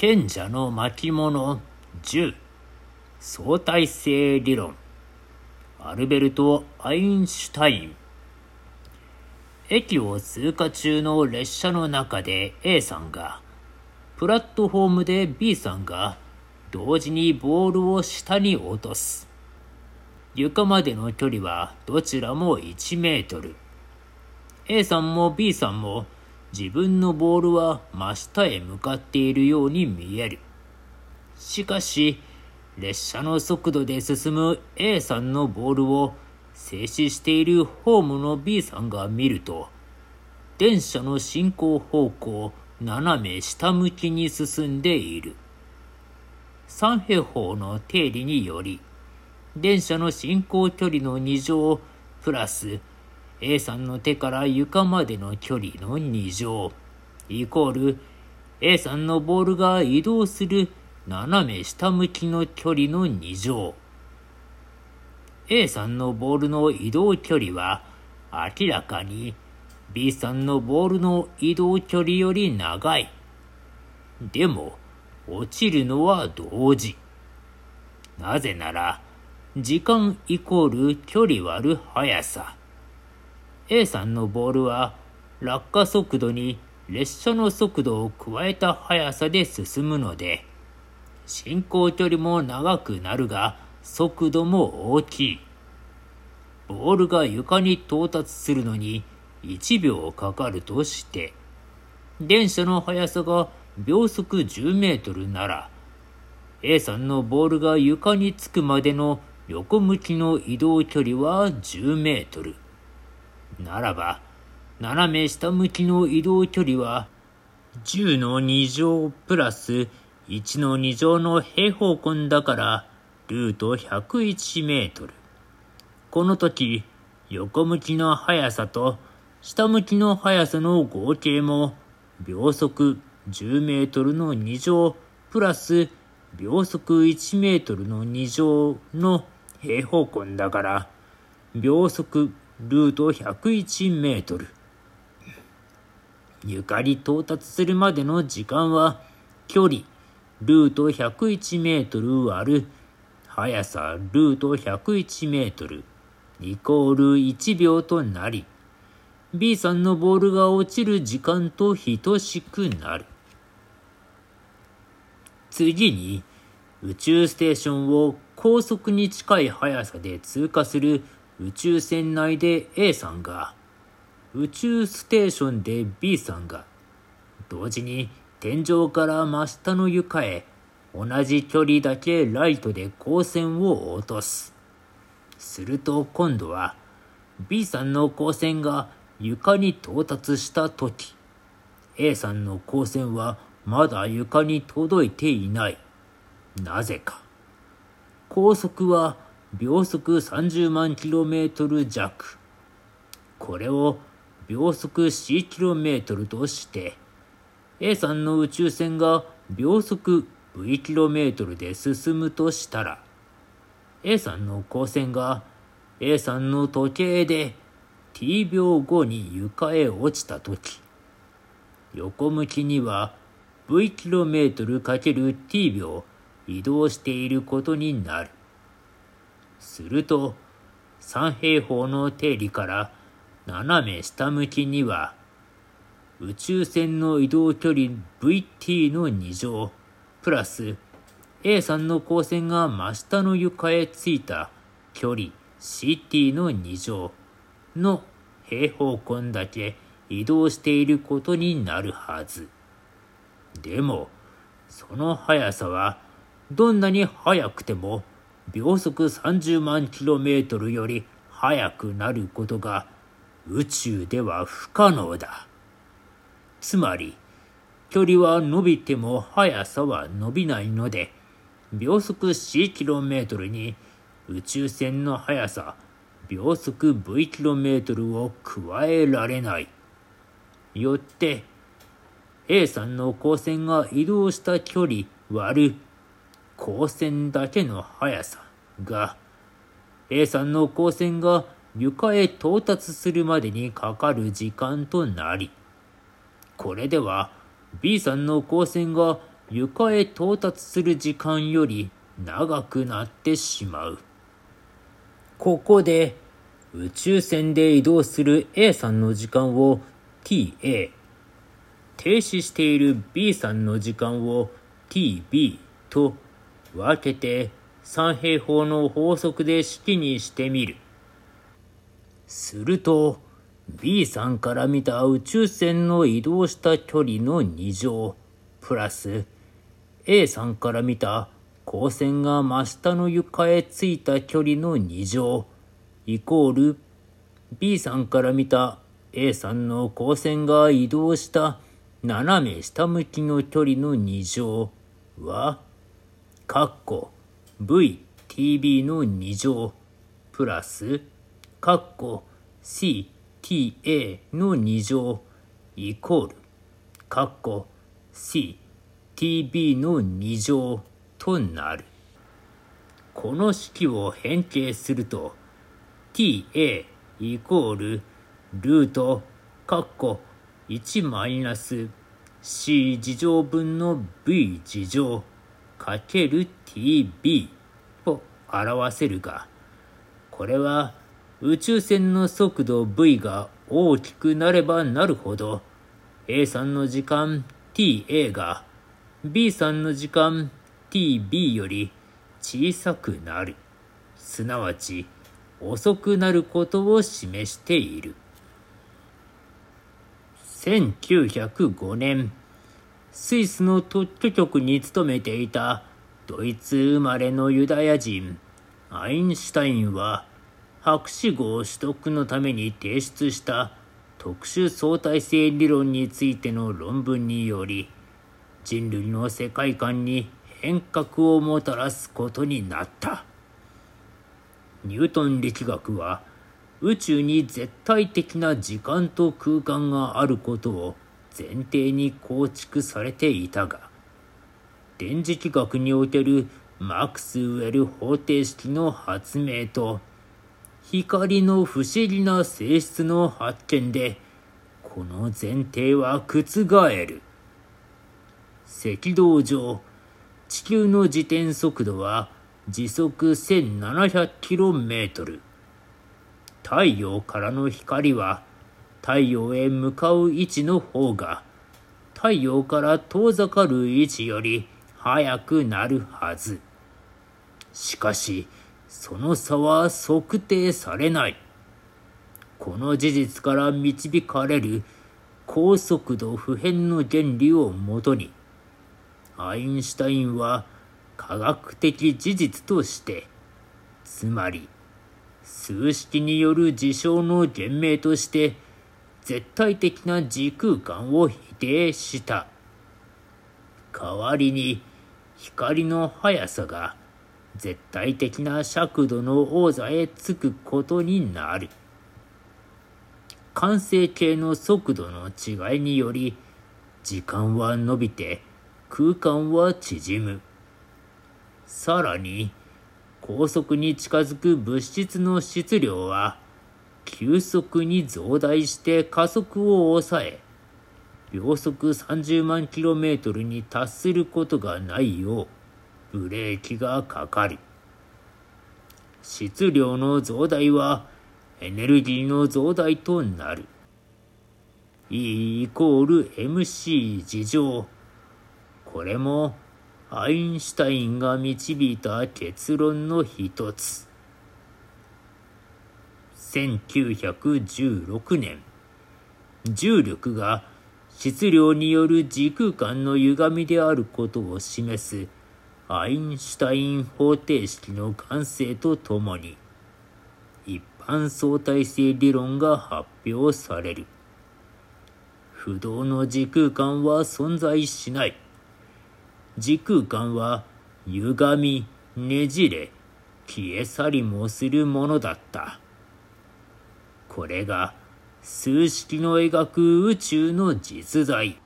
賢者の巻物10相対性理論。アルベルト・アインシュタイン。駅を通過中の列車の中で A さんがプラットフォームで B さんが同時にボールを下に落とす。床までの距離はどちらも1メートル。A さんも B さんも自分のボールは真下へ向かっているように見える。しかし、列車の速度で進む A さんのボールを静止しているホームの B さんが見ると、電車の進行方向斜め下向きに進んでいる。三平方の定理により、電車の進行距離の2乗プラス A さんの手から床までの距離の2乗イコール A さんのボールが移動する斜め下向きの距離の2乗 A さんのボールの移動距離は明らかに B さんのボールの移動距離より長い。でも、落ちるのは同時。なぜなら、時間イコール距離割る速さ。A さんのボールは落下速度に列車の速度を加えた速さで進むので、進行距離も長くなるが速度も大きい。ボールが床に到達するのに1秒かかるとして、電車の速さが秒速10メートルなら、A さんのボールが床につくまでの横向きの移動距離は10メートル。ならば、斜め下向きの移動距離は、10の2乗プラス1の2乗の平方根だから、ルート101メートル。この時、横向きの速さと下向きの速さの合計も、秒速10メートルの2乗プラス秒速1メートルの2乗の平方根だから、秒速ルート101メートル。床に到達するまでの時間は、距離、ルート101メートル割る、速さ、ルート101メートル、イコール1秒となり、B さんのボールが落ちる時間と等しくなる。次に、宇宙ステーションを高速に近い速さで通過する宇宙船内で A さんが、宇宙ステーションで B さんが、同時に天井から真下の床へ同じ距離だけライトで光線を落とす。すると今度は B さんの光線が床に到達した時、A さんの光線はまだ床に届いていない。なぜか。高速は秒速30万 km 弱。これを秒速 ckm として、A さんの宇宙船が秒速 vkm で進むとしたら、A さんの光線が A さんの時計で t 秒後に床へ落ちたとき、横向きには vkm×t 秒移動していることになる。すると、三平方の定理から斜め下向きには、宇宙船の移動距離 vt の2乗、プラス A さんの光線が真下の床へついた距離 ct の2乗の平方根だけ移動していることになるはず。でも、その速さはどんなに速くても秒速30万 km より速くなることが宇宙では不可能だ。つまり、距離は伸びても速さは伸びないので、秒速 ckm に宇宙船の速さ秒速 vkm を加えられない。よって、A さんの光線が移動した距離割る光線だけの速さが、A さんの光線が床へ到達するまでにかかる時間となり、これでは B さんの光線が床へ到達する時間より長くなってしまう。ここで宇宙船で移動する A さんの時間を TA、停止している B さんの時間を TB と分けて三平方の法則で式にしてみる。すると、B さんから見た宇宙船の移動した距離の2乗、プラス A さんから見た光線が真下の床へ着いた距離の2乗、イコール B さんから見た A さんの光線が移動した斜め下向きの距離の2乗は、カッコ VTB の2乗プラス、カッコ CTA の2乗イコール、カッコ CTB の2乗となる。この式を変形すると、ta イコールルート、カッコ1マイナス c 次乗分の v 次乗 tb を表せるが、これは宇宙船の速度 v が大きくなればなるほど、A さんの時間 ta が B さんの時間 tb より小さくなる。すなわち遅くなることを示している。1905年、スイスの特許局に勤めていたドイツ生まれのユダヤ人、アインシュタインは、博士号取得のために提出した特殊相対性理論についての論文により、人類の世界観に変革をもたらすことになった。ニュートン力学は、宇宙に絶対的な時間と空間があることを前提に構築されていたが、電磁気学におけるマックスウェル方程式の発明と、光の不思議な性質の発見で、この前提は覆る。赤道上、地球の自転速度は時速 1700km。太陽からの光は太陽へ向かう位置の方が太陽から遠ざかる位置より速くなるはず。しかし、その差は測定されない。この事実から導かれる高速度普遍の原理をもとに、アインシュタインは科学的事実として、つまり数式による事象の原命として絶対的な時空間を否定した。代わりに光の速さが絶対的な尺度の王座へつくことになる。完成形の速度の違いにより時間は伸びて空間は縮む。さらに高速に近づく物質の質量は急速に増大して加速を抑え秒速30万 km に達することがないようブレーキがかかる質量の増大はエネルギーの増大となる E イコール MC 事乗これもアインシュタインが導いた結論の一つ。1916年、重力が質量による時空間の歪みであることを示すアインシュタイン方程式の完成とともに、一般相対性理論が発表される。不動の時空間は存在しない。時空間は歪み、ねじれ、消え去りもするものだった。これが数式の描く宇宙の実在。